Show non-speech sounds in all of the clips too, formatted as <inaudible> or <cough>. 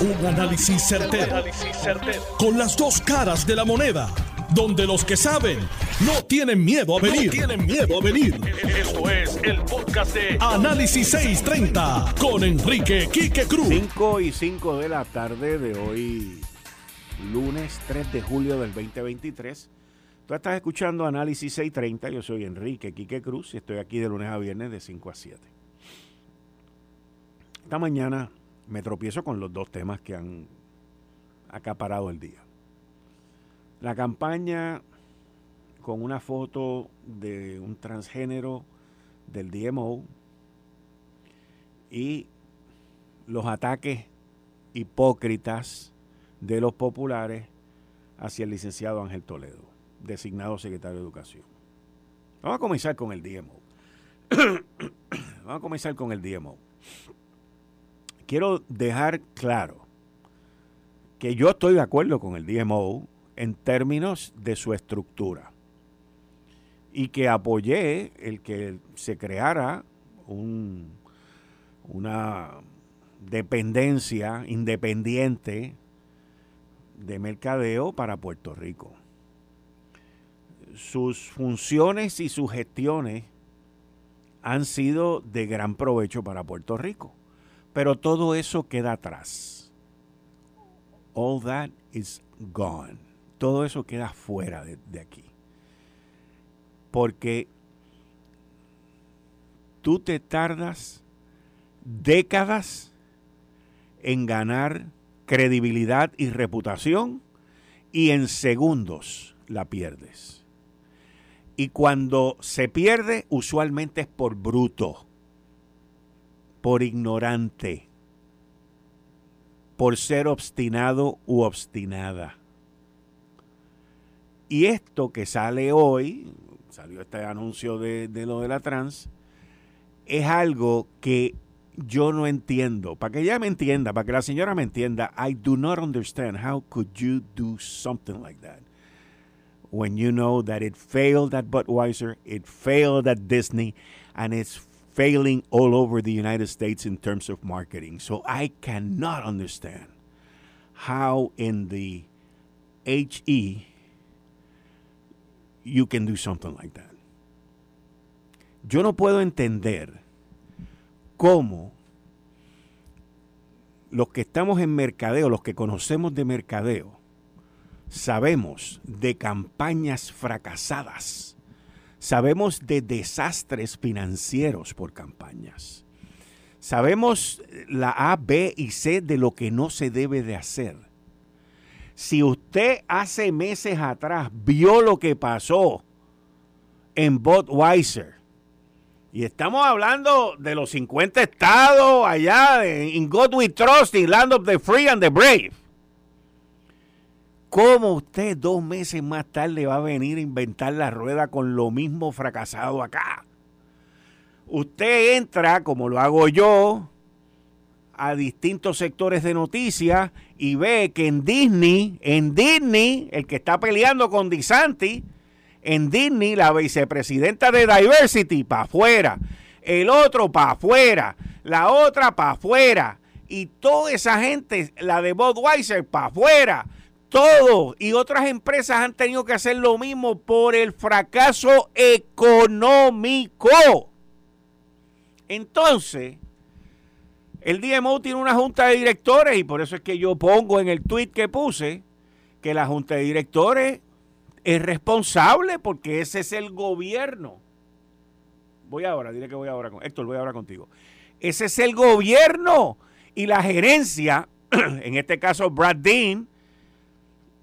Un análisis certero, Con las dos caras de la moneda. Donde los que saben no tienen miedo a venir. tienen miedo a venir. Esto es el podcast de Análisis 630 con Enrique Quique Cruz. 5 y 5 de la tarde de hoy, lunes 3 de julio del 2023. Tú estás escuchando Análisis 630. Yo soy Enrique Quique Cruz y estoy aquí de lunes a viernes de 5 a 7. Esta mañana me tropiezo con los dos temas que han acaparado el día. La campaña con una foto de un transgénero del DMO y los ataques hipócritas de los populares hacia el licenciado Ángel Toledo, designado secretario de Educación. Vamos a comenzar con el DMO. <coughs> Vamos a comenzar con el DMO quiero dejar claro que yo estoy de acuerdo con el DMO en términos de su estructura y que apoyé el que se creara una dependencia independiente de mercadeo para Puerto Rico. Sus funciones y sus gestiones han sido de gran provecho para Puerto Rico. Pero todo eso queda atrás. All that is gone. Todo eso queda fuera de, aquí. Porque tú te tardas décadas en ganar credibilidad y reputación y en segundos la pierdes. Y cuando se pierde, usualmente es por bruto por ignorante, por ser obstinado u obstinada. Y esto que sale hoy, salió este anuncio de, lo de la trans, es algo que yo no entiendo. Para que ella me entienda, para que la señora me entienda, I do not understand how could you do something like that. When you know that it failed at Budweiser, it failed at Disney, and it's failing all over the United States in terms of marketing. So I cannot understand how in the HE you can do something like that. Yo no puedo entender cómo los que estamos en mercadeo, los que conocemos de mercadeo, sabemos de campañas fracasadas Sabemos de desastres financieros por campañas. Sabemos la A, B y C de lo que no se debe de hacer. Si usted hace meses atrás vio lo que pasó en Budweiser, y estamos hablando de los 50 estados allá en God We Trust, in Land of the Free and the Brave. ¿Cómo usted dos meses más tarde va a venir a inventar la rueda con lo mismo fracasado acá? Usted entra, como lo hago yo, a distintos sectores de noticias y ve que en Disney, en Disney, el que está peleando con DeSantis, en Disney, la vicepresidenta de Diversity, para afuera, el otro para afuera, la otra para afuera, y toda esa gente, la de Budweiser, para afuera todo y otras empresas han tenido que hacer lo mismo por el fracaso económico. Entonces, el DMO tiene una junta de directores y por eso es que yo pongo en el tweet que puse que la junta de directores es responsable porque ese es el gobierno. Voy ahora, dile que voy ahora con Héctor, voy ahora contigo. Ese es el gobierno y la gerencia, <clears throat> en este caso Brad Dean,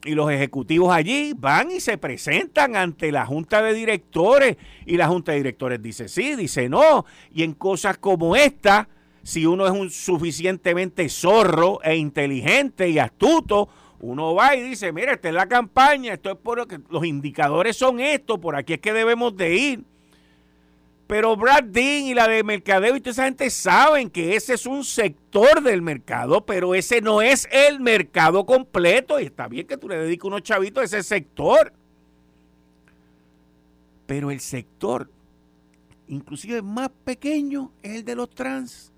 y los ejecutivos allí van y se presentan ante la junta de directores y la junta de directores dice sí, dice no. Y en cosas como esta, si uno es un suficientemente zorro e inteligente y astuto, uno va y dice, mira, esta es la campaña, esto es por que los indicadores son estos, por aquí es que debemos de ir. Pero Brad Dean y la de mercadeo y toda esa gente saben que ese es un sector del mercado, pero ese no es el mercado completo. Y está bien que tú le dediques unos chavitos a ese sector. Pero el sector, inclusive más pequeño, es el de los trans.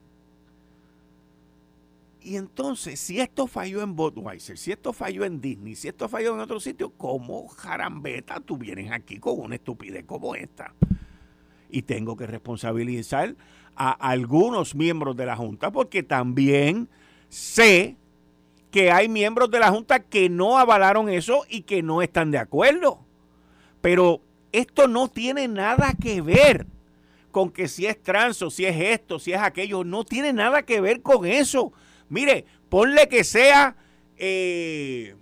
Y entonces, si esto falló en Budweiser, si esto falló en Disney, si esto falló en otro sitio, ¿cómo jarambeta tú vienes aquí con una estupidez como esta? Y tengo que responsabilizar a algunos miembros de la Junta porque también sé que hay miembros de la Junta que no avalaron eso y que no están de acuerdo. Pero esto no tiene nada que ver con que si es trans o si es esto, si es aquello, no tiene nada que ver con eso. Mire, ponle que sea eh,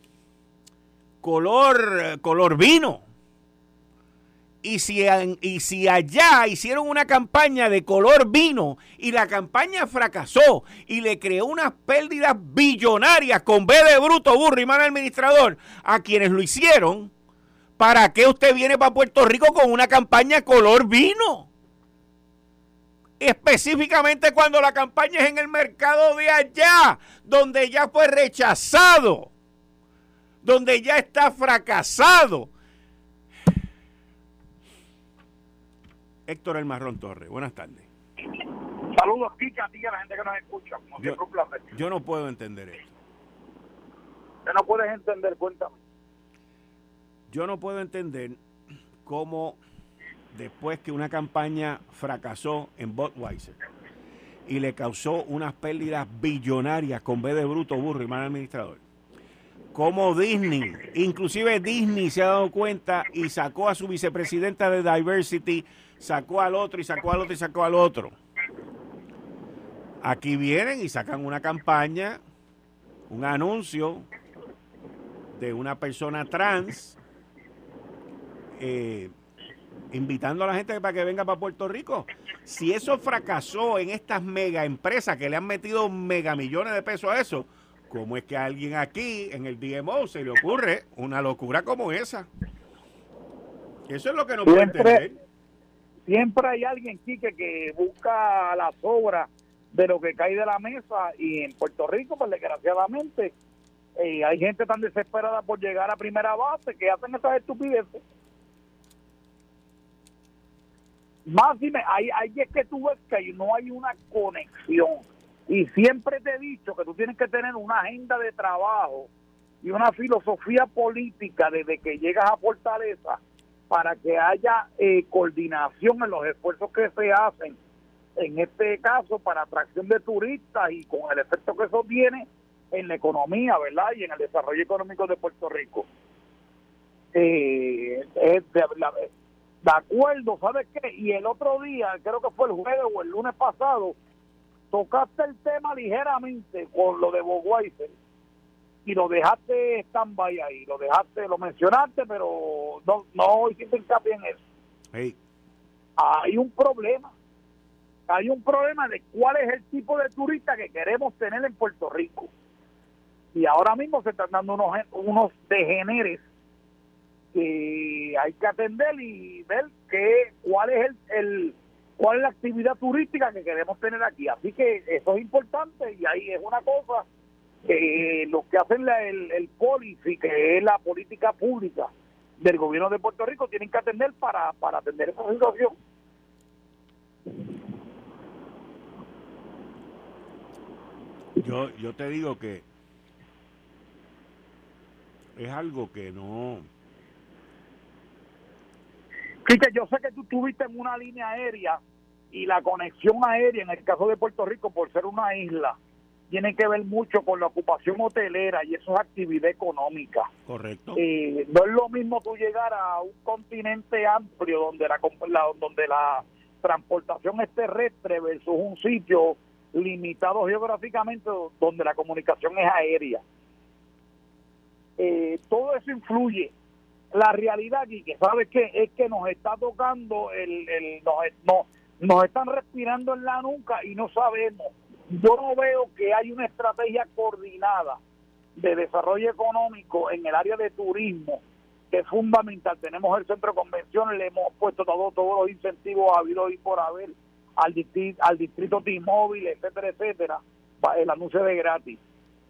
color, color vino. Y si, y si allá hicieron una campaña de color vino y la campaña fracasó y le creó unas pérdidas billonarias con B de bruto, burro y mal administrador a quienes lo hicieron, ¿para qué usted viene para Puerto Rico con una campaña color vino? Específicamente cuando la campaña es en el mercado de allá, donde ya fue rechazado, donde ya está fracasado. Héctor El Marrón Torres, buenas tardes. Saludos, Kika, a ti y a la gente que nos escucha. yo, yo no puedo entender esto. ¿Qué no puedes entender? Cuéntame. Yo no puedo entender cómo después que una campaña fracasó en Budweiser y le causó unas pérdidas billonarias con B de bruto, burro y mal administrador. Como Disney, inclusive Disney se ha dado cuenta y sacó a su vicepresidenta de Diversity, sacó al otro y sacó al otro y sacó al otro. Aquí vienen y sacan una campaña, un anuncio de una persona trans eh, invitando a la gente para que venga para Puerto Rico. Si eso fracasó en estas mega empresas que le han metido mega millones de pesos a eso, ¿cómo es que a alguien aquí en el DMO se le ocurre una locura como esa? Eso es lo que no puede entender. Siempre hay alguien, aquí que busca la sobra de lo que cae de la mesa y en Puerto Rico, pues desgraciadamente, eh, hay gente tan desesperada por llegar a primera base que hacen esas estupideces. Más dime, ahí, ahí es que tú ves que no hay una conexión. Y siempre te he dicho que tú tienes que tener una agenda de trabajo y una filosofía política desde que llegas a Fortaleza para que haya eh, coordinación en los esfuerzos que se hacen, en este caso para atracción de turistas y con el efecto que eso tiene en la economía, ¿verdad? Y en el desarrollo económico de Puerto Rico. Eh, es de, de acuerdo, ¿sabes qué? Y el otro día, creo que fue el jueves o el lunes pasado, tocaste el tema ligeramente con lo de Bogweiser y lo dejaste stand-by ahí, lo dejaste, lo mencionaste, pero no, no hiciste hincapié en eso. Hay un problema. Hay un problema de cuál es el tipo de turista que queremos tener en Puerto Rico. Y ahora mismo se están dando unos, unos degeneres que hay que atender y ver qué, cuál es el, cuál es la actividad turística que queremos tener aquí. Así que eso es importante y ahí es una cosa que los que hacen el, el policy, que es la política pública del gobierno de Puerto Rico, tienen que atender para, para atender esa situación. Yo, yo te digo que es algo que no yo sé que tú estuviste en una línea aérea y la conexión aérea, en el caso de Puerto Rico, por ser una isla, tiene que ver mucho con la ocupación hotelera y eso es actividad económica. Correcto. Eh, no es lo mismo tú llegar a un continente amplio donde la, donde la transportación es terrestre versus un sitio limitado geográficamente donde la comunicación es aérea. Eh, todo eso influye la realidad aquí, que sabes que es que nos está tocando, el, el nos, nos están respirando en la nuca y no sabemos. Yo no veo que hay una estrategia coordinada de desarrollo económico en el área de turismo, que es fundamental. Tenemos el centro de convenciones, le hemos puesto todos todos los incentivos habido y por haber al distrito, al distrito T-Mobile, etcétera, etcétera, el anuncio de gratis,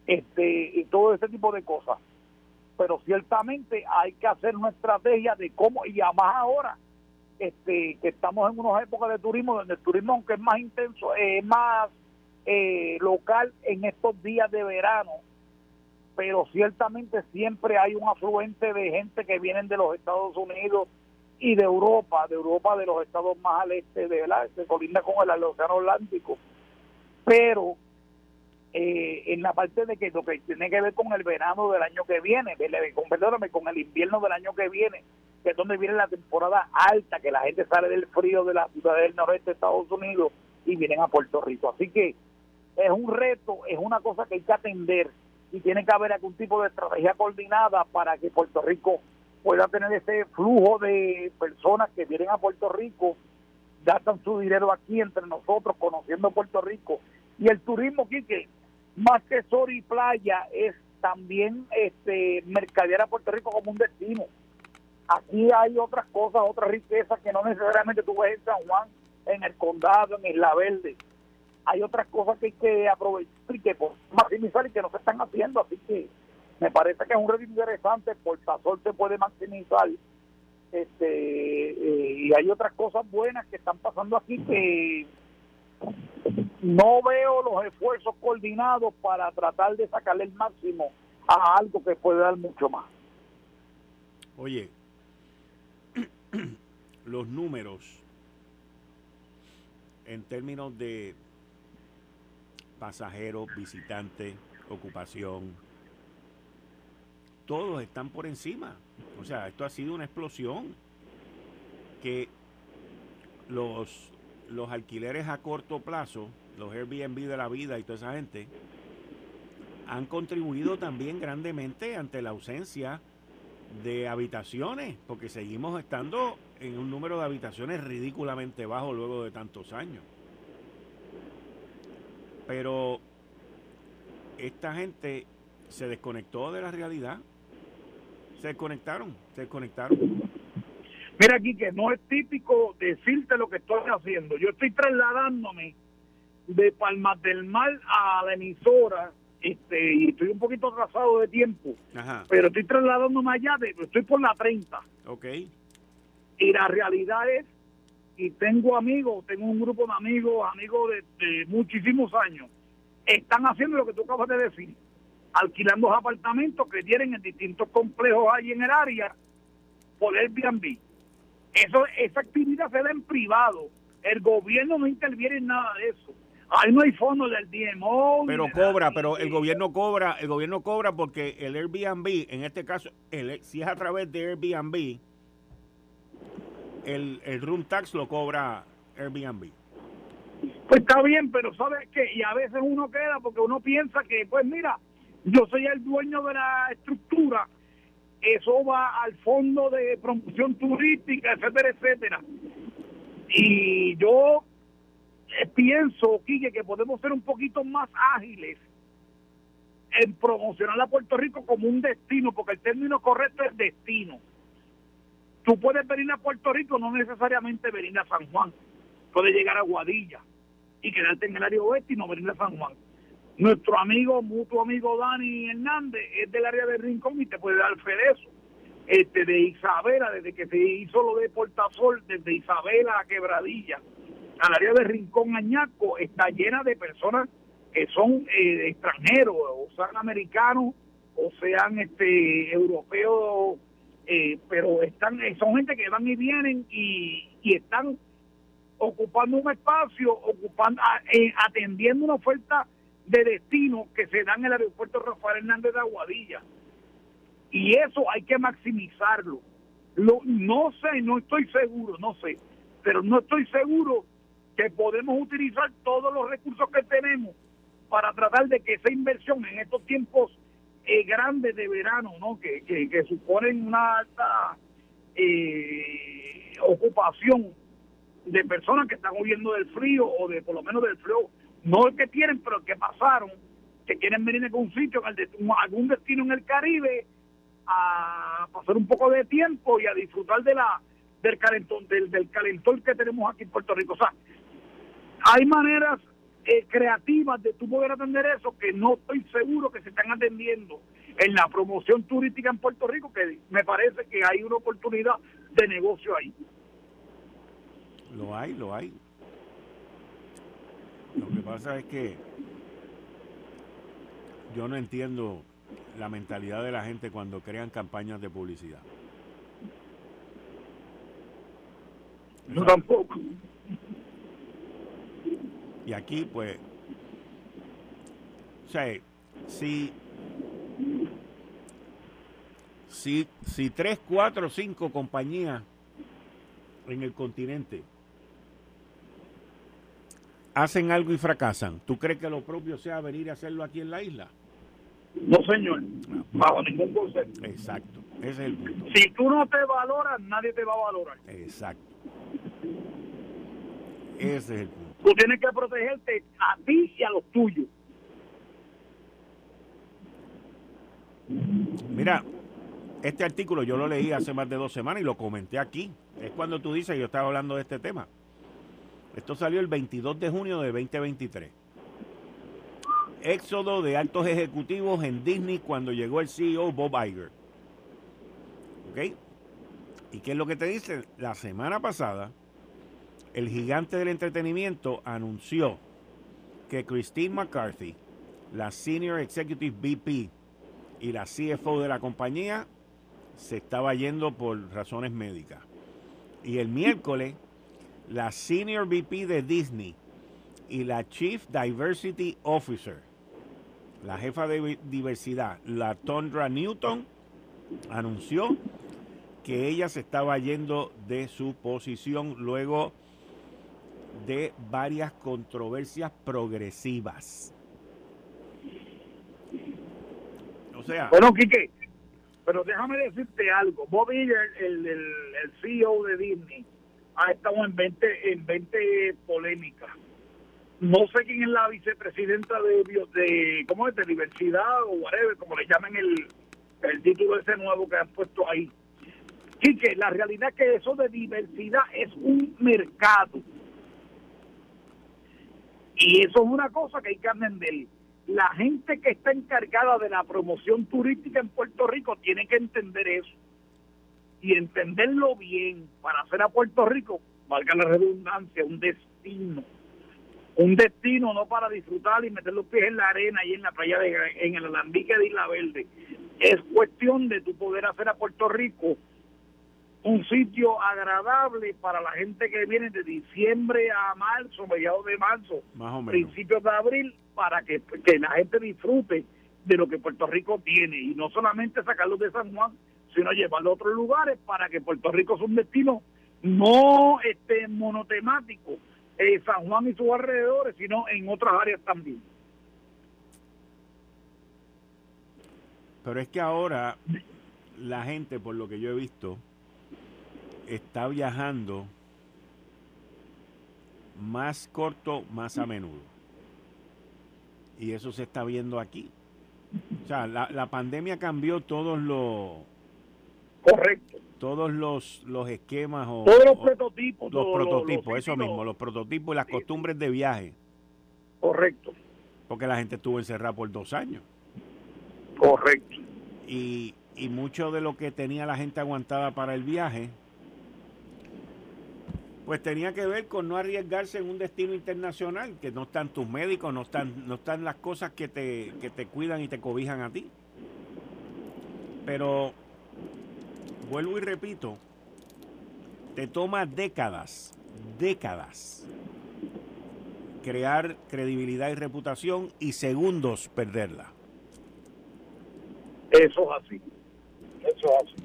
este y todo ese tipo de cosas pero ciertamente hay que hacer una estrategia de cómo, y además ahora este, que estamos en unas épocas de turismo donde el turismo, aunque es más intenso, es más eh, local en estos días de verano, pero ciertamente siempre hay un afluente de gente que vienen de los Estados Unidos y de Europa, de Europa de los estados más al este de la que colinda con el Océano Atlántico, pero eh, en la parte de que lo que tiene que ver con el verano del año que viene, con, perdóname, con el invierno del año que viene, que es donde viene la temporada alta, que la gente sale del frío de la ciudad del noreste de Estados Unidos y vienen a Puerto Rico. Así que es un reto, es una cosa que hay que atender y tiene que haber algún tipo de estrategia coordinada para que Puerto Rico pueda tener ese flujo de personas que vienen a Puerto Rico, gastan su dinero aquí entre nosotros, conociendo Puerto Rico. Y el turismo, aquí que más que sol y playa, es también este mercadear a Puerto Rico como un destino. Aquí hay otras cosas, otras riquezas que no necesariamente tú ves en San Juan, en el condado, en Isla Verde hay otras cosas que hay que aprovechar y que maximizar y que no se están haciendo, así que me parece que es un reto interesante, Portasol se puede maximizar este eh, y hay otras cosas buenas que están pasando aquí que no veo los esfuerzos coordinados para tratar de sacarle el máximo a algo que puede dar mucho más. Oye, <clears throat> los números en términos de pasajeros, visitantes, ocupación, todos están por encima. O sea, esto ha sido una explosión que los, los alquileres a corto plazo, los Airbnb de la vida y toda esa gente, han contribuido también grandemente ante la ausencia de habitaciones, porque seguimos estando en un número de habitaciones ridículamente bajo luego de tantos años. Pero esta gente se desconectó de la realidad. Se desconectaron, se desconectaron. Mira aquí que no es típico decirte lo que estoy haciendo. Yo estoy trasladándome de Palmas del Mar a la emisora este, y estoy un poquito atrasado de tiempo, pero estoy trasladándome allá, de, estoy por la 30. Ok. Y la realidad es y tengo amigos, tengo un grupo de amigos, amigos de, muchísimos años, están haciendo lo que tú acabas de decir, alquilando apartamentos que tienen en distintos complejos ahí en el área por Airbnb. Eso, esa actividad se da en privado. El gobierno no interviene en nada de eso. Ahí no hay fondos del DMO. Pero cobra, pero el gobierno cobra, el gobierno cobra porque el Airbnb, en este caso, el, si es a través de Airbnb, el, el room tax lo cobra Airbnb. Pues está bien, pero ¿sabes qué? Y a veces uno queda porque uno piensa que, pues mira, yo soy el dueño de la estructura, eso va al fondo de promoción turística, etcétera, etcétera. Y yo eh, pienso, Quique, que podemos ser un poquito más ágiles en promocionar a Puerto Rico como un destino, porque el término correcto es destino. Tú puedes venir a Puerto Rico, no necesariamente venir a San Juan. Puedes llegar a Guadilla y quedarte en el área oeste y no venir a San Juan. Nuestro amigo, mutuo amigo Dani Hernández, es del área de Rincón y te puede dar fe de eso. Este, de Isabela, desde que se hizo lo de Portasol, desde Isabela a Quebradilla, al área de Rincón Añaco, está llena de personas que son eh, extranjeros, o sean americanos, o sean este europeos eh, pero están eh, son gente que van y vienen y, están ocupando un espacio, ocupando eh, atendiendo una oferta de destino que se da en el aeropuerto Rafael Hernández de Aguadilla. Y eso hay que maximizarlo. Lo, no sé, no estoy seguro, no sé, pero no estoy seguro que podemos utilizar todos los recursos que tenemos para tratar de que esa inversión en estos tiempos eh, grandes de verano, ¿no? Que, que, suponen una alta eh, ocupación de personas que están huyendo del frío o de por lo menos del frío, no el que tienen, pero el que pasaron, que quieren venir a un sitio, algún destino en el Caribe, a pasar un poco de tiempo y a disfrutar de la del calentón, del, del calentón que tenemos aquí en Puerto Rico. O sea, hay maneras eh, creativas de tú poder atender eso que no estoy seguro que se están atendiendo en la promoción turística en Puerto Rico, que me parece que hay una oportunidad de negocio ahí. Lo hay, lo hay. Lo que pasa es que yo no entiendo la mentalidad de la gente cuando crean campañas de publicidad. Yo tampoco. Y aquí, pues, o sea, si, si, si tres, cuatro, cinco compañías en el continente hacen algo y fracasan, ¿tú crees que lo propio sea venir a hacerlo aquí en la isla? No, señor. Bajo ningún concepto. Exacto. Ese es el punto. Si tú no te valoras, nadie te va a valorar. Exacto. Ese es el punto. Tú tienes que protegerte a ti y a los tuyos. Mira, este artículo yo lo leí hace más de dos semanas y lo comenté aquí. Es cuando tú dices, yo estaba hablando de este tema. Esto salió el 22 de junio de 2023. Éxodo de altos ejecutivos en Disney cuando llegó el CEO Bob Iger. ¿Ok? ¿Y qué es lo que te dice? La semana pasada, el gigante del entretenimiento anunció que Christine McCarthy, la Senior Executive VP y la CFO de la compañía, se estaba yendo por razones médicas. Y el miércoles, la Senior VP de Disney y la Chief Diversity Officer, la jefa de diversidad, la Tondra Newton, anunció que ella se estaba yendo de su posición luego de varias controversias progresivas. O sea... Bueno, Quique, pero déjame decirte algo. Bob Iger, el, el, el, CEO de Disney, ha estado en 20, en 20 polémicas. No sé quién es la vicepresidenta de, de ¿cómo es? De diversidad o whatever, como le llaman el, el título ese nuevo que han puesto ahí. Quique, la realidad es que eso de diversidad es un mercado. Y eso es una cosa que hay que entender. La gente que está encargada de la promoción turística en Puerto Rico tiene que entender eso. Y entenderlo bien para hacer a Puerto Rico, valga la redundancia, un destino. Un destino no para disfrutar y meter los pies en la arena y en la playa de en el alambique de Isla Verde. Es cuestión de tu poder hacer a Puerto Rico un sitio agradable para la gente que viene de diciembre a marzo, mediados de marzo, principios de abril, para que, que, la gente disfrute de lo que Puerto Rico tiene y no solamente sacarlos de San Juan, sino llevarlo a otros lugares para que Puerto Rico sea un destino no este monotemático, eh, San Juan y sus alrededores, sino en otras áreas también. Pero es que ahora la gente, por lo que yo he visto, está viajando más corto, más a menudo. Y eso se está viendo aquí. O sea, la, la pandemia cambió todos los... Correcto. Todos los, los esquemas o... Todos los prototipos. Los prototipos, eso mismo, los prototipos y las costumbres de viaje. Correcto. Porque la gente estuvo encerrada por dos años. Correcto. Y, y mucho de lo que tenía la gente aguantada para el viaje, pues tenía que ver con no arriesgarse en un destino internacional, que no están tus médicos, no están, no están las cosas que te, que te cuidan y te cobijan a ti. Pero, vuelvo y repito, te toma décadas, décadas, crear credibilidad y reputación y segundos perderla. Eso es así, eso es así.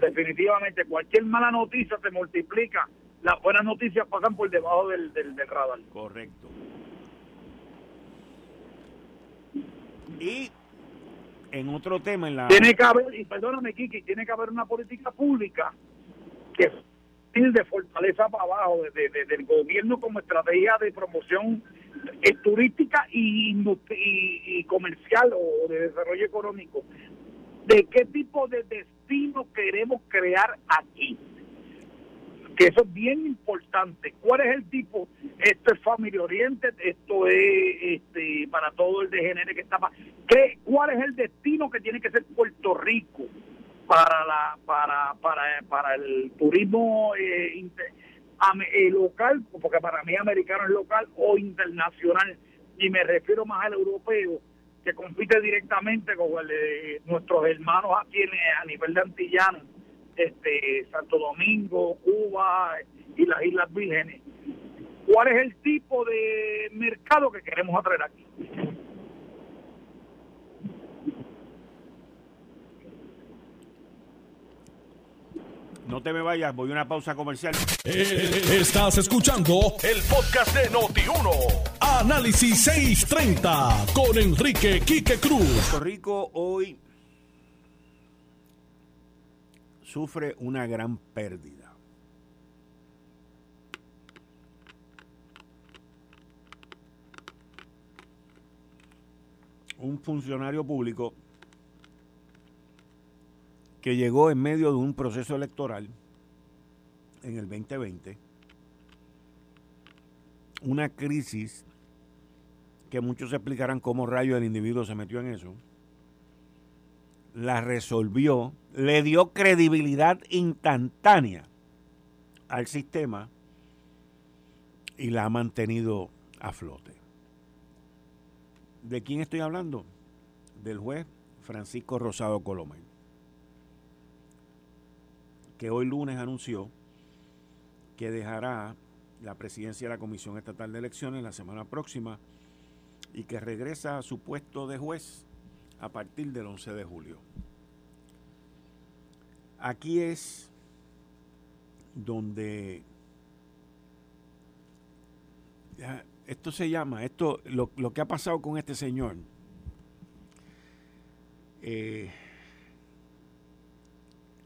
Definitivamente, cualquier mala noticia te multiplica las buenas noticias pasan por debajo del, del, radar. Correcto. Y en otro tema, en la... Tiene que haber, y perdóname, Kiki, tiene que haber una política pública que de fortaleza para abajo, de, del gobierno como estrategia de promoción eh, turística y, y, comercial o de desarrollo económico. ¿De qué tipo de destino queremos crear aquí? Que eso es bien importante. ¿Cuál es el tipo? Esto es Family Oriented, esto es este, para todo el degenere que está. ¿Qué, ¿Cuál es el destino que tiene que ser Puerto Rico para la para para, para el turismo eh, eh, local, porque para mí americano es local o internacional, y me refiero más al europeo, que compite directamente con nuestros hermanos aquí a nivel de antillano, este, Santo Domingo, Cuba y las Islas Vírgenes. ¿Cuál es el tipo de mercado que queremos atraer aquí? No te me vayas, voy a una pausa comercial. Eh, estás escuchando el podcast de Noti1. Análisis 630 con Enrique Quique Cruz. Puerto Rico hoy sufre una gran pérdida. Un funcionario público que llegó en medio de un proceso electoral en el 2020, una crisis que muchos explicarán cómo rayo el individuo se metió en eso, la resolvió, le dio credibilidad instantánea al sistema y la ha mantenido a flote. ¿De quién estoy hablando? Del juez Francisco Rosado Colomel que hoy lunes anunció que dejará la presidencia de la Comisión Estatal de Elecciones la semana próxima y que regresa a su puesto de juez a partir del 11 de julio. Aquí es donde esto se llama, esto lo, que ha pasado con este señor. Eh,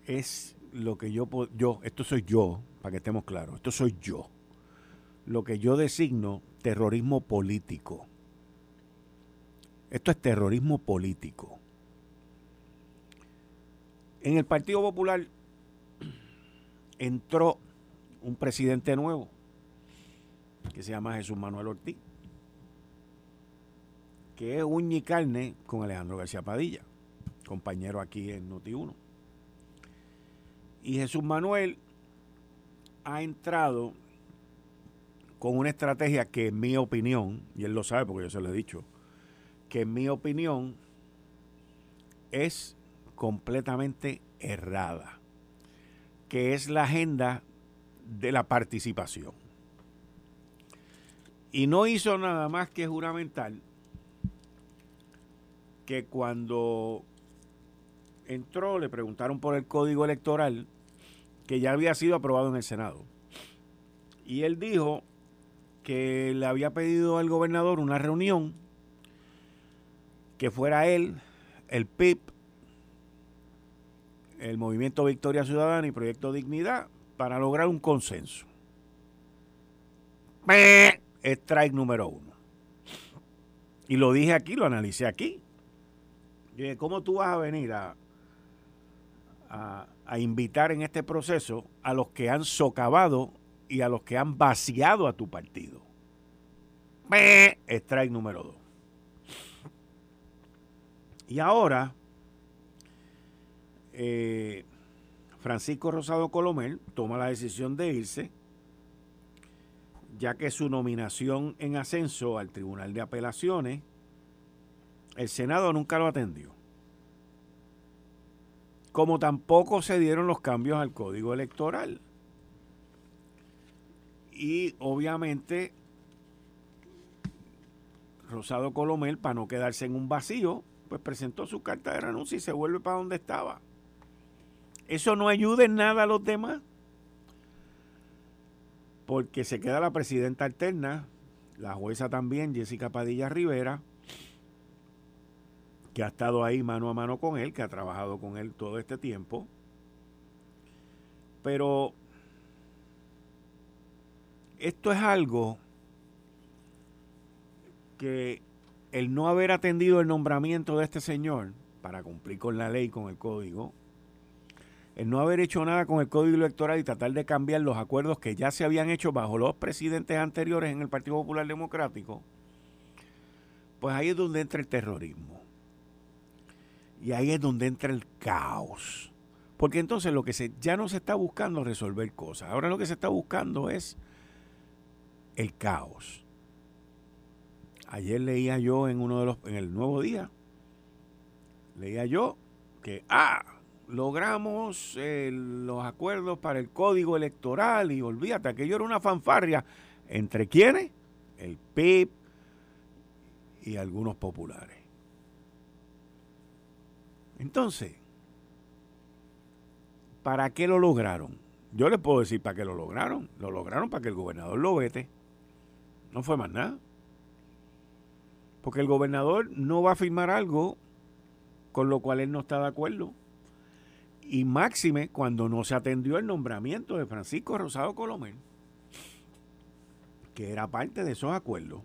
es lo que yo, yo, esto soy yo, para que estemos claros, esto soy yo, lo que yo designo terrorismo político. Esto es terrorismo político. En el Partido Popular entró un presidente nuevo que se llama Jesús Manuel Ortiz, que es uña y carne con Alejandro García Padilla, compañero aquí en Noti1. Y Jesús Manuel ha entrado con una estrategia que en mi opinión, y él lo sabe porque yo se lo he dicho, que en mi opinión es completamente errada, que es la agenda de la participación. Y no hizo nada más que juramentar que cuando entró le preguntaron por el código electoral que ya había sido aprobado en el Senado. Y él dijo que le había pedido al gobernador una reunión que fuera él, el PIB, el Movimiento Victoria Ciudadana y Proyecto Dignidad para lograr un consenso. Strike número uno. Y lo dije aquí, lo analicé aquí. ¿Cómo tú vas a venir a, a, invitar en este proceso a los que han socavado y a los que han vaciado a tu partido. Strike número dos. Y ahora, eh, Francisco Rosado Colomel toma la decisión de irse, ya que su nominación en ascenso al Tribunal de Apelaciones, el Senado nunca lo atendió como tampoco se dieron los cambios al código electoral. Y obviamente Rosado Colomel, para no quedarse en un vacío, pues presentó su carta de renuncia y se vuelve para donde estaba. Eso no ayuda en nada a los demás, porque se queda la presidenta alterna, la jueza también, Jessica Padilla Rivera, que ha estado ahí mano a mano con él, que ha trabajado con él todo este tiempo. Pero esto es algo que el no haber atendido el nombramiento de este señor para cumplir con la ley, con el código, el no haber hecho nada con el código electoral y tratar de cambiar los acuerdos que ya se habían hecho bajo los presidentes anteriores en el Partido Popular Democrático, pues ahí es donde entra el terrorismo. Y ahí es donde entra el caos. Porque entonces lo que se, ya no se está buscando resolver cosas. Ahora lo que se está buscando es el caos. Ayer leía yo en uno de los, en el nuevo día, leía yo que, ah, logramos eh, los acuerdos para el código electoral y olvídate, aquello era una fanfarria. ¿Entre quiénes? El PIB y algunos populares. Entonces, ¿para qué lo lograron? Yo les puedo decir para qué lo lograron. Lo lograron para que el gobernador lo vete. No fue más nada. Porque el gobernador no va a firmar algo con lo cual él no está de acuerdo. Y máxime cuando no se atendió el nombramiento de Francisco Rosado Colomé, que era parte de esos acuerdos.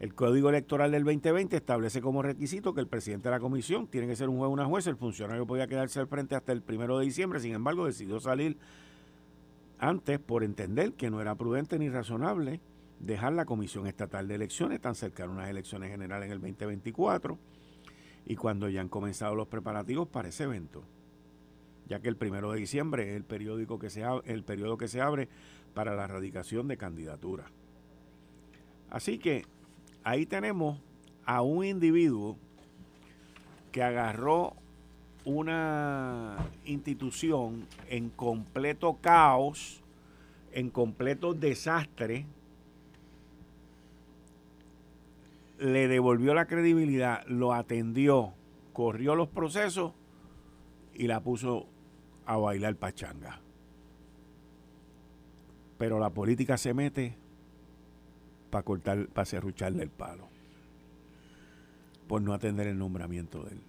El Código Electoral del 2020 establece como requisito que el presidente de la comisión tiene que ser un juez o una jueza. El funcionario podía quedarse al frente hasta el primero de diciembre, sin embargo, decidió salir antes por entender que no era prudente ni razonable dejar la Comisión Estatal de Elecciones tan cercana a unas elecciones generales en el 2024 y cuando ya han comenzado los preparativos para ese evento, ya que el primero de diciembre es el, periódico que se, el periodo que se abre para la erradicación de candidaturas. Así que ahí tenemos a un individuo que agarró una institución en completo caos, en completo desastre, le devolvió la credibilidad, lo atendió, corrió los procesos y la puso a bailar pachanga. Pero la política se mete para cortar, para cerrucharle el palo. Por no atender el nombramiento de él.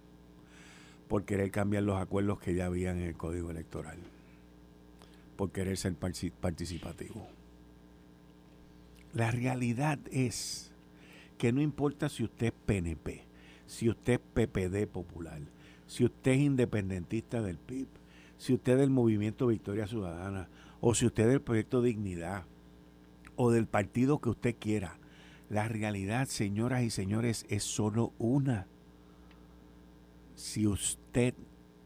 Por querer cambiar los acuerdos que ya había en el código electoral. Por querer ser participativo. La realidad es que no importa si usted es PNP, si usted es PPD popular, si usted es independentista del PIB, si usted es del movimiento Victoria Ciudadana, o si usted es del proyecto Dignidad, o del partido que usted quiera, la realidad, señoras y señores, es solo una. Si usted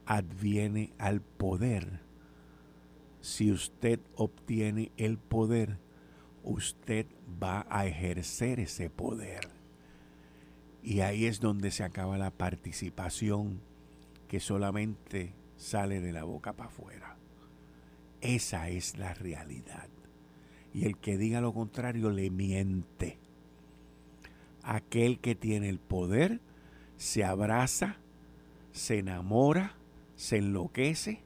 adviene al poder, si usted obtiene el poder, usted va a ejercer ese poder. Y ahí es donde se acaba la participación que solamente sale de la boca para afuera. Esa es la realidad. Y el que diga lo contrario le miente. Aquel que tiene el poder se abraza, se enamora, se enloquece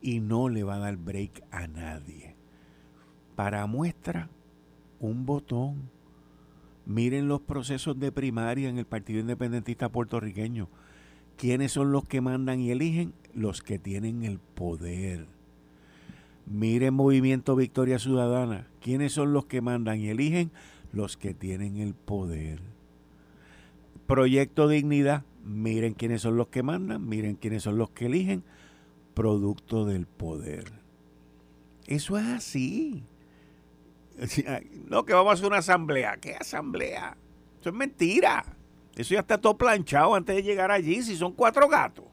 y no le va a dar break a nadie. Para muestra, un botón. Miren los procesos de primaria en el Partido Independentista puertorriqueño. ¿Quiénes son los que mandan y eligen? Los que tienen el poder. Miren Movimiento Victoria Ciudadana. ¿Quiénes son los que mandan y eligen? Los que tienen el poder. Proyecto Dignidad. Miren quiénes son los que mandan, miren quiénes son los que eligen. Producto del poder. Eso es así. No, que vamos a hacer una asamblea. ¿Qué asamblea? Eso es mentira. Eso ya está todo planchado antes de llegar allí, si son cuatro gatos.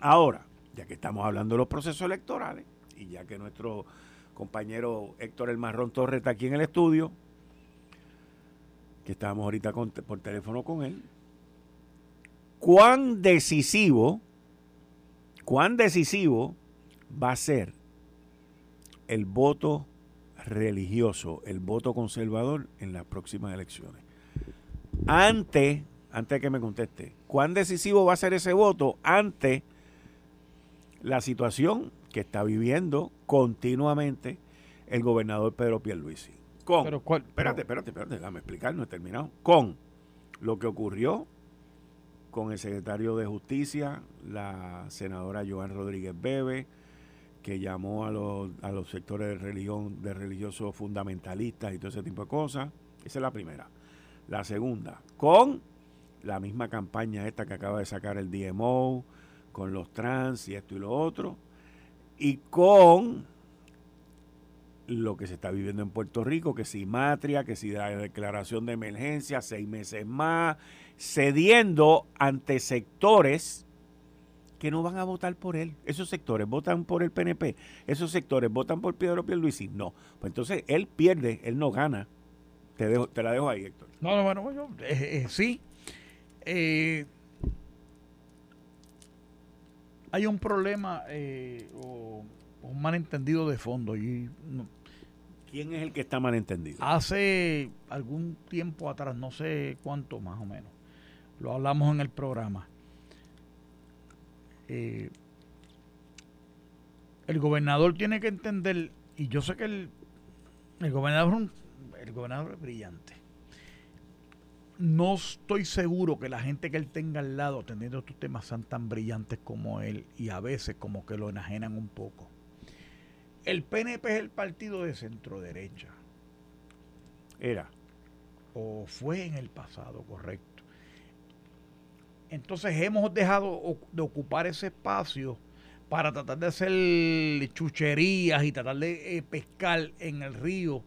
Ahora, ya que estamos hablando de los procesos electorales, y ya que nuestro compañero Héctor El Marrón Torres está aquí en el estudio, que estábamos ahorita por teléfono con él, cuán decisivo, cuán decisivo va a ser el voto religioso, el voto conservador en las próximas elecciones. Antes, antes de que me conteste, ¿cuán decisivo va a ser ese voto ante la situación que está viviendo continuamente el gobernador Pedro Pierluisi? Con, pero espérate, espérate, espérate, déjame explicar, no he terminado. Con lo que ocurrió con el secretario de Justicia, la senadora Joan Rodríguez Bebe, que llamó a los, a los sectores de religión, de religiosos fundamentalistas y todo ese tipo de cosas. Esa es la primera. La segunda, con la misma campaña esta que acaba de sacar el DMO, con los trans y esto y lo otro, y con lo que se está viviendo en Puerto Rico, que si matria, que si la declaración de emergencia, seis meses más, cediendo ante sectores que no van a votar por él. Esos sectores votan por el PNP, esos sectores votan por Pedro Pierluisi. No, pues entonces él pierde, él no gana. Te, dejo, te la dejo ahí, Héctor. No, no, bueno, yo, eh, eh, sí. Eh, hay un problema o, un malentendido de fondo. Y, ¿Quién es el que está malentendido? Hace algún tiempo atrás, no sé cuánto más o menos, lo hablamos en el programa eh, el gobernador tiene que entender, y yo sé que el, el gobernador el gobernador es brillante. No estoy seguro que la gente que él tenga al lado teniendo estos temas sean tan brillantes como él y a veces como que lo enajenan un poco. El PNP es el partido de centro derecha. Era. O fue en el pasado, correcto. Entonces hemos dejado de ocupar ese espacio para tratar de hacer chucherías y tratar de eh, pescar en el río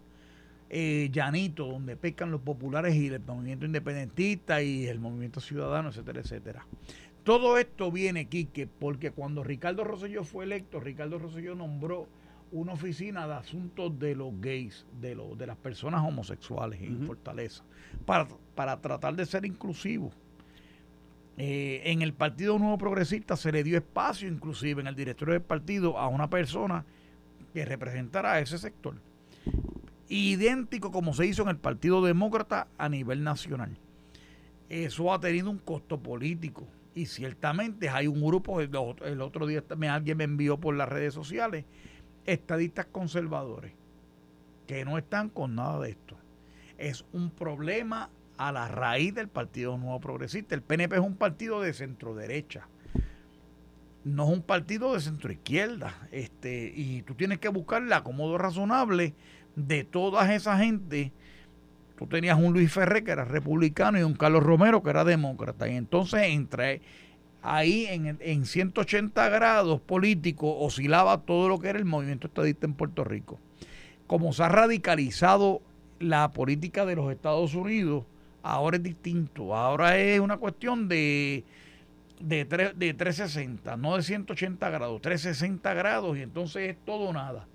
eh, llanito, donde pescan los populares y el movimiento independentista y el movimiento ciudadano, etcétera, etcétera. Todo esto viene, Quique, porque cuando Ricardo Rosselló fue electo, Ricardo Rosselló nombró una oficina de asuntos de los gays, de, los, de las personas homosexuales en Fortaleza, para, para tratar de ser inclusivo eh, en el Partido Nuevo Progresista se le dio espacio, inclusive en el directorio del partido, a una persona que representara a ese sector. Idéntico como se hizo en el Partido Demócrata a nivel nacional. Eso ha tenido un costo político. Y ciertamente hay un grupo, el, otro día alguien me envió por las redes sociales, estadistas conservadores, que no están con nada de esto. Es un problema a la raíz del Partido Nuevo Progresista. El PNP es un partido de centro derecha, no es un partido de centro izquierda. Este, y tú tienes que buscar el acomodo razonable de toda esa gente. Tú tenías un Luis Ferré que era republicano y un Carlos Romero que era demócrata. Y entonces entre ahí en, en 180 grados políticos oscilaba todo lo que era el movimiento estadista en Puerto Rico. Como se ha radicalizado la política de los Estados Unidos, ahora es distinto. Ahora es una cuestión de, de, de 360, no de 180 grados, 360 grados y entonces es todo o nada.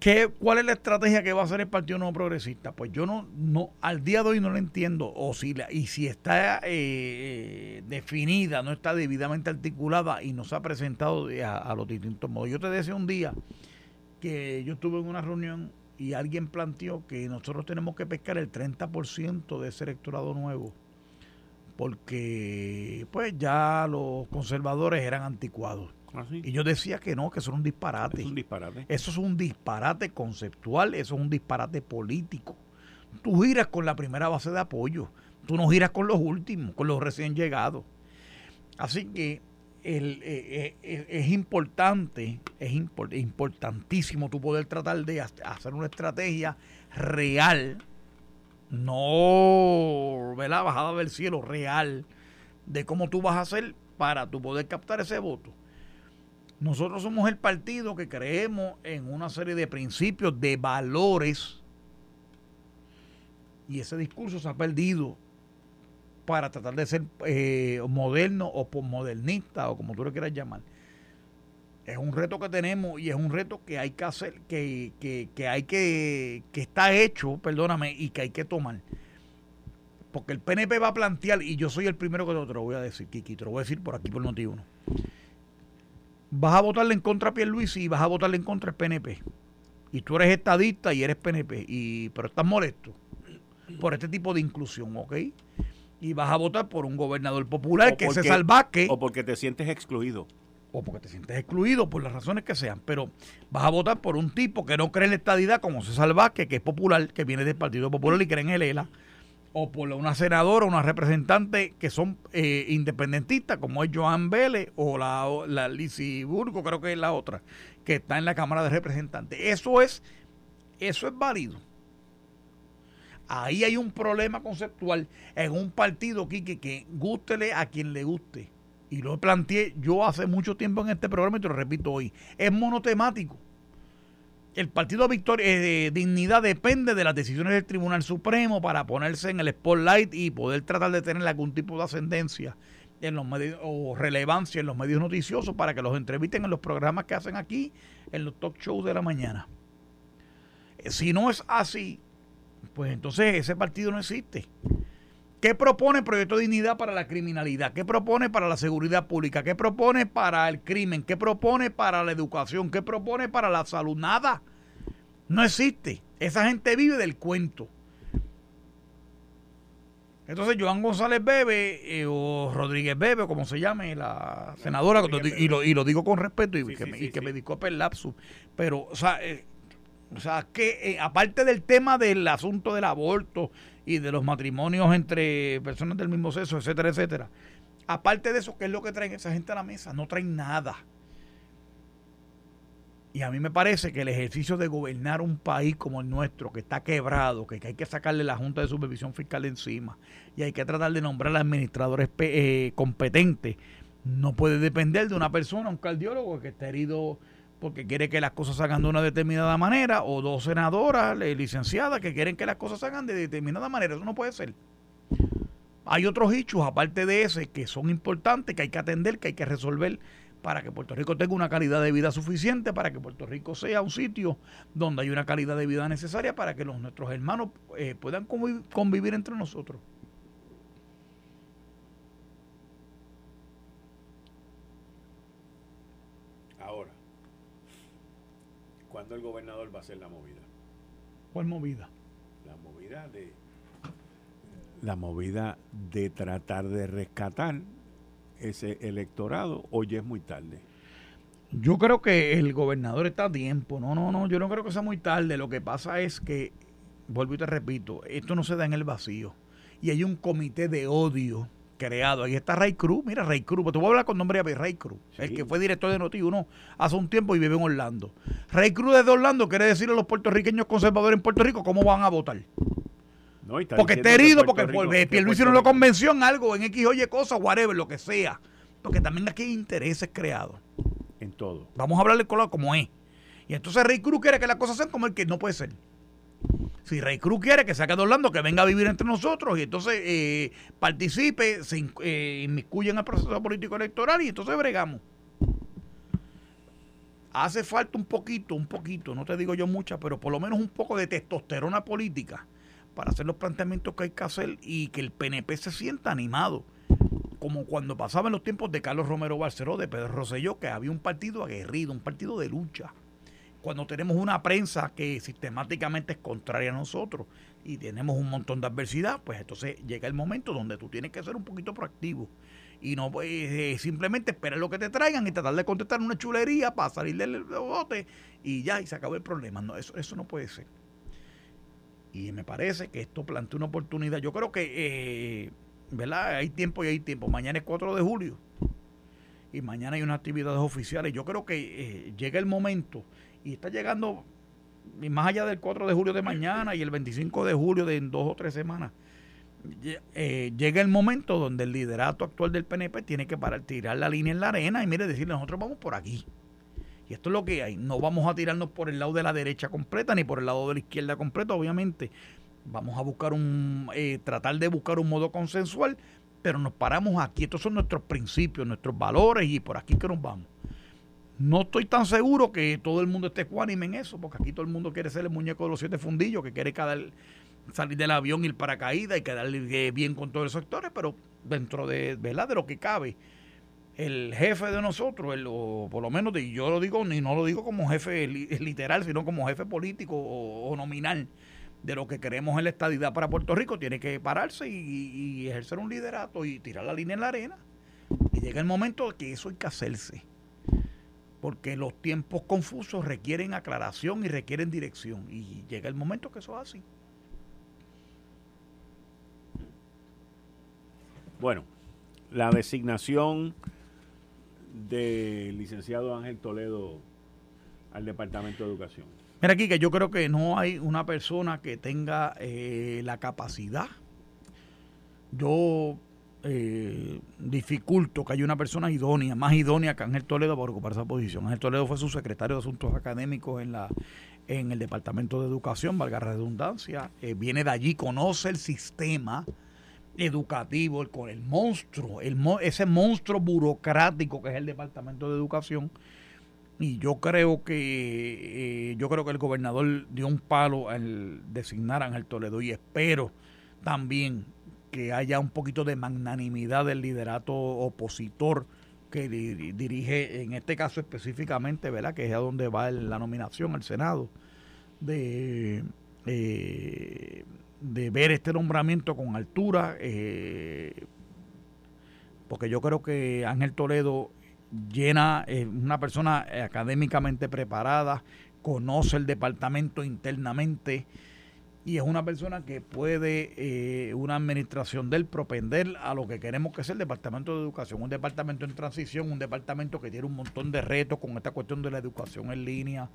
¿Qué, ¿Cuál es la estrategia que va a hacer el Partido No Progresista? Pues yo no, no al día de hoy no lo entiendo. O si y si está eh, definida, no está debidamente articulada y no se ha presentado a, a los distintos modos. Yo te decía un día que yo estuve en una reunión y alguien planteó que nosotros tenemos que pescar el 30% de ese electorado nuevo porque pues ya los conservadores eran anticuados. ¿Ah, y yo decía que no, que eso era un disparate. Es un disparate. Eso es un disparate conceptual, eso es un disparate político. Tú giras con la primera base de apoyo, tú no giras con los últimos, con los recién llegados. Así que eh, eh, es importante, es importantísimo tu poder tratar de hacer una estrategia real, no la bajada del cielo, real, de cómo tú vas a hacer para tu poder captar ese voto. Nosotros somos el partido que creemos en una serie de principios, de valores, y ese discurso se ha perdido para tratar de ser eh, moderno o postmodernista o como tú le quieras llamar. Es un reto que tenemos y es un reto que hay que hacer, que, que, hay que, que está hecho, perdóname, y que hay que tomar. Porque el PNP va a plantear, y yo soy el primero que te lo voy a decir, Kiki, te lo voy a decir por aquí por Noti 1. Vas a votarle en contra a Luis y vas a votarle en contra al PNP. Y tú eres estadista y eres PNP, y, pero estás molesto por este tipo de inclusión, ¿ok? Y vas a votar por un gobernador popular que se salvaque. O porque te sientes excluido. O porque te sientes excluido por las razones que sean. Pero vas a votar por un tipo que no cree en la estadidad como se salvaque, que es popular, que viene del Partido Popular y cree en el ELA. O por una senadora o una representante que son eh, independentistas, como es Joan Vélez o la, la Burgo, creo que es la otra, que está en la Cámara de Representantes. Eso es, eso es válido. Ahí hay un problema conceptual en un partido, Quique, que gústele a quien le guste. Y lo planteé yo hace mucho tiempo en este programa y te lo repito hoy. Es monotemático. El partido Victoria eh, de Dignidad depende de las decisiones del Tribunal Supremo para ponerse en el spotlight y poder tratar de tener algún tipo de ascendencia en los medios o relevancia en los medios noticiosos para que los entrevisten en los programas que hacen aquí, en los talk shows de la mañana. Eh, si no es así, pues entonces ese partido no existe. ¿Qué propone el Proyecto de Dignidad para la criminalidad? ¿Qué propone para la seguridad pública? ¿Qué propone para el crimen? ¿Qué propone para la educación? ¿Qué propone para la salud? Nada. No existe. Esa gente vive del cuento. Entonces, Joan González Bebe eh, o Rodríguez Bebe, o como se llame, la senadora, y lo, y lo, digo con respeto y, que, me, y que me disculpe el lapsus, pero, o sea, eh, o sea que eh, aparte del tema del asunto del aborto y de los matrimonios entre personas del mismo sexo, etcétera, etcétera, aparte de eso, ¿qué es lo que traen esa gente a la mesa? No traen nada. Y a mí me parece que el ejercicio de gobernar un país como el nuestro, que está quebrado, que, hay que sacarle la Junta de Supervisión Fiscal encima y hay que tratar de nombrar a administradores eh, competentes, no puede depender de una persona, un cardiólogo que esté herido porque quiere que las cosas se hagan de una determinada manera, o dos senadoras eh, licenciadas que quieren que las cosas se hagan de determinada manera. Eso no puede ser. Hay otros hechos, aparte de ese, que son importantes, que hay que atender, que hay que resolver para que Puerto Rico tenga una calidad de vida suficiente, para que Puerto Rico sea un sitio donde hay una calidad de vida necesaria para que los, nuestros hermanos eh, puedan convivir, entre nosotros. Ahora, ¿cuándo el gobernador va a hacer la movida? ¿Cuál movida? La movida de la movida de tratar de rescatar ese electorado o ya es muy tarde? Yo creo que el gobernador está a tiempo. No, no, no, yo no creo que sea muy tarde. Lo que pasa es que, vuelvo y te repito, esto no se da en el vacío. Y hay un comité de odio creado. Ahí está Ray Cruz. Mira, Ray Cruz. Te voy a hablar con nombre de Ray Cruz, el que fue director de Noti1 hace un tiempo y vive en Orlando. Ray Cruz desde Orlando quiere decirle a los puertorriqueños conservadores en Puerto Rico cómo van a votar porque está herido, porque Pierluisi no lo convenció en algo, en X oye cosas, whatever, lo que sea. Porque también aquí hay intereses creados. En todo. Vamos a hablarle color como es. Y entonces Rey Cruz quiere que las cosas sean como el que no puede ser. Si Rey Cruz quiere que saque de Orlando, que venga a vivir entre nosotros y entonces eh, participe, se eh, en el proceso político electoral y entonces bregamos. Hace falta un poquito, un poquito, no te digo yo mucha, pero por lo menos un poco de testosterona política para hacer los planteamientos que hay que hacer y que el PNP se sienta animado. Como cuando pasaba en los tiempos de Carlos Romero Barceló, de Pedro Rosselló, que había un partido aguerrido, un partido de lucha. Cuando tenemos una prensa que sistemáticamente es contraria a nosotros y tenemos un montón de adversidad, pues entonces llega el momento donde tú tienes que ser un poquito proactivo y no pues, eh, simplemente esperar lo que te traigan y tratar de contestar una chulería para salir del bote y ya, y se acabó el problema. No, eso, eso no puede ser. Y me parece que esto plantea una oportunidad. Yo creo que, eh, ¿verdad? Hay tiempo y hay tiempo. Mañana es 4 de julio y mañana hay unas actividades oficiales. Yo creo que eh, llega el momento y está llegando, más allá del 4 de julio de mañana y el 25 de julio de en dos o tres semanas, eh, llega el momento donde el liderato actual del PNP tiene que parar, tirar la línea en la arena y mire, decirle, nosotros vamos por aquí. Y esto es lo que hay. No vamos a tirarnos por el lado de la derecha completa ni por el lado de la izquierda completa, obviamente. Vamos a buscar un, eh, tratar de buscar un modo consensual, pero nos paramos aquí. Estos son nuestros principios, nuestros valores y por aquí que nos vamos. No estoy tan seguro que todo el mundo esté cuánime en eso, porque aquí todo el mundo quiere ser el muñeco de los siete fundillos, que quiere salir del avión, ir para caída y quedarle bien con todos los sectores, pero dentro de, ¿verdad? de lo que cabe el jefe de nosotros, el, o por lo menos yo lo digo, ni no lo digo como jefe <laughs> literal, sino como jefe político o, nominal de lo que queremos en la estadidad para Puerto Rico, tiene que pararse y, ejercer un liderato y tirar la línea en la arena. Y llega el momento que eso hay que hacerse. Porque los tiempos confusos requieren aclaración y requieren dirección. Y llega el momento que eso es así. Bueno, la designación del licenciado Ángel Toledo al Departamento de Educación? Mira aquí que yo creo que no hay una persona que tenga eh, la capacidad. Yo eh, dificulto que haya una persona idónea, más idónea que Ángel Toledo para ocupar esa posición. Ángel Toledo fue su secretario de Asuntos Académicos en la en el Departamento de Educación, valga la redundancia. Eh, viene de allí, conoce el sistema educativo, con el monstruo, el, ese monstruo burocrático que es el Departamento de Educación. Y yo creo que eh, yo creo que el gobernador dio un palo al designar a Ángel Toledo y espero también que haya un poquito de magnanimidad del liderato opositor que dirige, en este caso específicamente, ¿verdad? que es a donde va la nominación al Senado, de, eh, de ver este nombramiento con altura, eh, porque yo creo que Ángel Toledo llena, es una persona académicamente preparada, conoce el departamento internamente, y es una persona que puede eh, una administración del propender a lo que queremos que sea el Departamento de Educación, un departamento en transición, un departamento que tiene un montón de retos con esta cuestión de la educación en línea,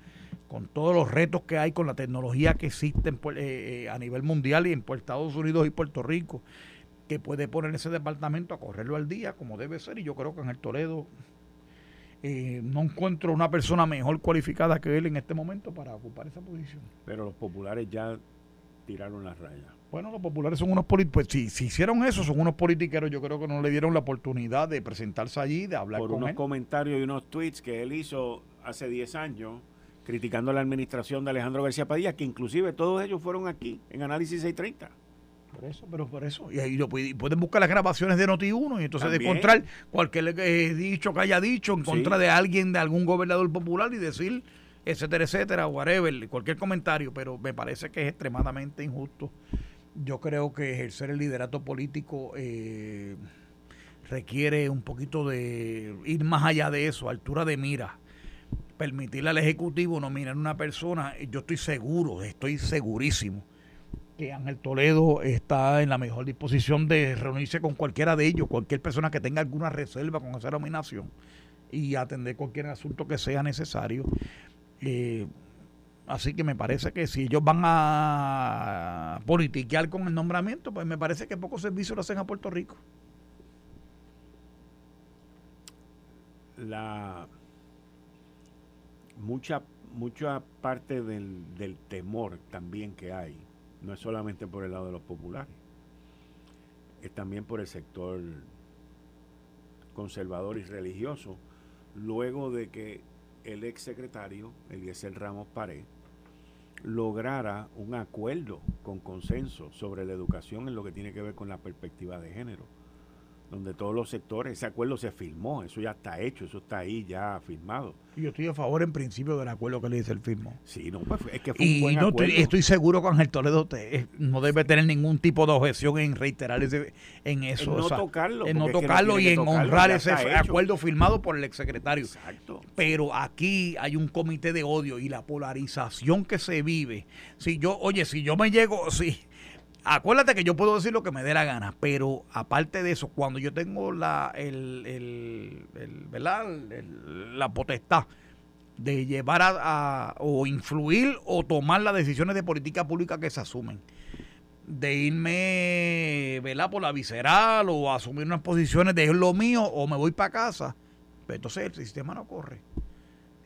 con todos los retos que hay con la tecnología que existe eh, eh, a nivel mundial y en Estados Unidos y Puerto Rico, que puede poner ese departamento a correrlo al día como debe ser y yo creo que en el Toledo no encuentro una persona mejor cualificada que él en este momento para ocupar esa posición. Pero los populares ya tiraron las rayas. Bueno, los populares son unos políticos, pues si, si, hicieron eso, son unos politiqueros, yo creo que no le dieron la oportunidad de presentarse allí, de hablar Por con unos comentarios y unos tweets que él hizo hace 10 años, criticando la administración de Alejandro García Padilla, que inclusive todos ellos fueron aquí, en Análisis 630. Por eso, pero por eso. Y ahí lo pueden buscar las grabaciones de Noti1 y entonces de encontrar cualquier eh, dicho que haya dicho en contra de alguien, de algún gobernador popular y decir etcétera, etcétera, whatever, cualquier comentario, pero me parece que es extremadamente injusto. Yo creo que ejercer el liderato político eh, requiere un poquito de ir más allá de eso, altura de mira. Permitirle al Ejecutivo nominar a una persona, yo estoy seguro, estoy segurísimo que Ángel Toledo está en la mejor disposición de reunirse con cualquiera de ellos, cualquier persona que tenga alguna reserva con esa nominación y atender cualquier asunto que sea necesario. Eh, así que me parece que si ellos van a politiquear con el nombramiento, pues me parece que pocos servicios lo hacen a Puerto Rico. La mucha mucha parte del, del temor también que hay, no es solamente por el lado de los populares, es también por el sector conservador y religioso, luego de que el ex secretario, Eliezer Ramos Pared, lograra un acuerdo con consenso sobre la educación en lo que tiene que ver con la perspectiva de género donde todos los sectores, ese acuerdo se firmó, eso ya está hecho, eso está ahí ya firmado. Yo estoy a favor en principio del acuerdo que le dice el firmó. Sí, no, pues es que fue un buen no acuerdo. Estoy, estoy seguro que Ángel Toledo eh, no debe tener ningún tipo de objeción en reiterar ese, en eso. En no tocarlo. En no tocarlo y en honrar ese acuerdo firmado por el exsecretario. Exacto. Pero aquí hay un comité de odio y la polarización que se vive. Si yo, oye, si yo me llego, si acuérdate que yo puedo decir lo que me dé la gana, pero aparte de eso, cuando yo tengo la, el, el, la potestad de llevar a, o influir o tomar las decisiones de política pública que se asumen, de irme ¿verdad? por la visceral o asumir unas posiciones de lo mío o me voy para casa, pues entonces el sistema no corre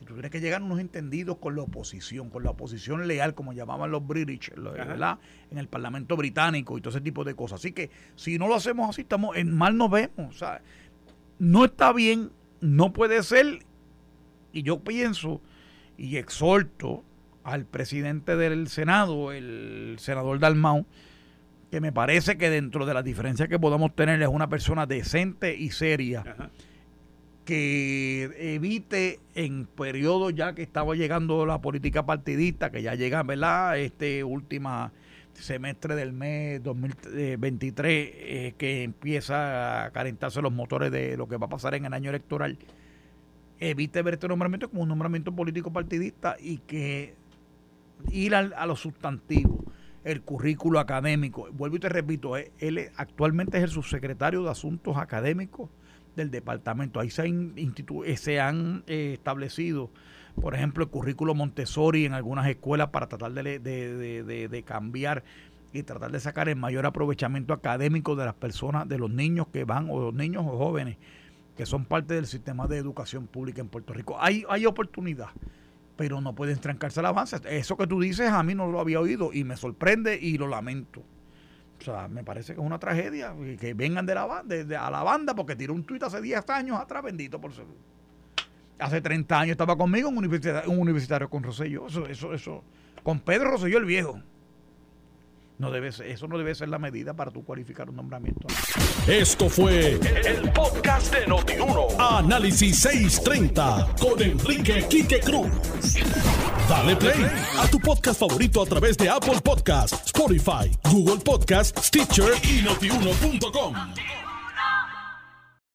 tú tienes que llegar a unos entendidos con la oposición, con la oposición leal, como llamaban los British, ¿verdad? En el Parlamento británico y todo ese tipo de cosas. Así que si no lo hacemos así, estamos en mal nos vemos. O sea, no está bien, no puede ser. Y yo pienso y exhorto al presidente del Senado, el senador Dalmau, que me parece que dentro de las diferencias que podamos tener es una persona decente y seria que evite en periodo ya que estaba llegando la política partidista, que ya llega, ¿verdad? Este último semestre del mes 2023, eh, que empieza a calentarse los motores de lo que va a pasar en el año electoral, evite ver este nombramiento como un nombramiento político partidista y que ir a los sustantivos el currículo académico. Vuelvo y te repito, eh, él actualmente es el subsecretario de Asuntos Académicos del departamento. Ahí se, han, eh, eh, establecido, por ejemplo, el currículo Montessori en algunas escuelas para tratar de, de, cambiar y tratar de sacar el mayor aprovechamiento académico de las personas, de los niños que van, o los niños o jóvenes que son parte del sistema de educación pública en Puerto Rico. Hay, hay oportunidad, pero no pueden trancarse el avance. Eso que tú dices a mí no lo había oído y me sorprende y lo lamento. O sea, me parece que es una tragedia que vengan de la, de, a la banda porque tiró un tuit hace 10 años atrás, bendito por ser. Hace 30 años estaba conmigo un universitario, un universitario con Rosselló. Eso, eso, eso. Con Pedro Rosselló el viejo. No debe ser, eso no debe ser la medida para tú cualificar un nombramiento. Esto fue el, podcast de Notiuno. Análisis 630 con Enrique Quique Cruz. Dale play a tu podcast favorito a través de Apple Podcasts, Spotify, Google Podcasts, Stitcher y notiuno.com.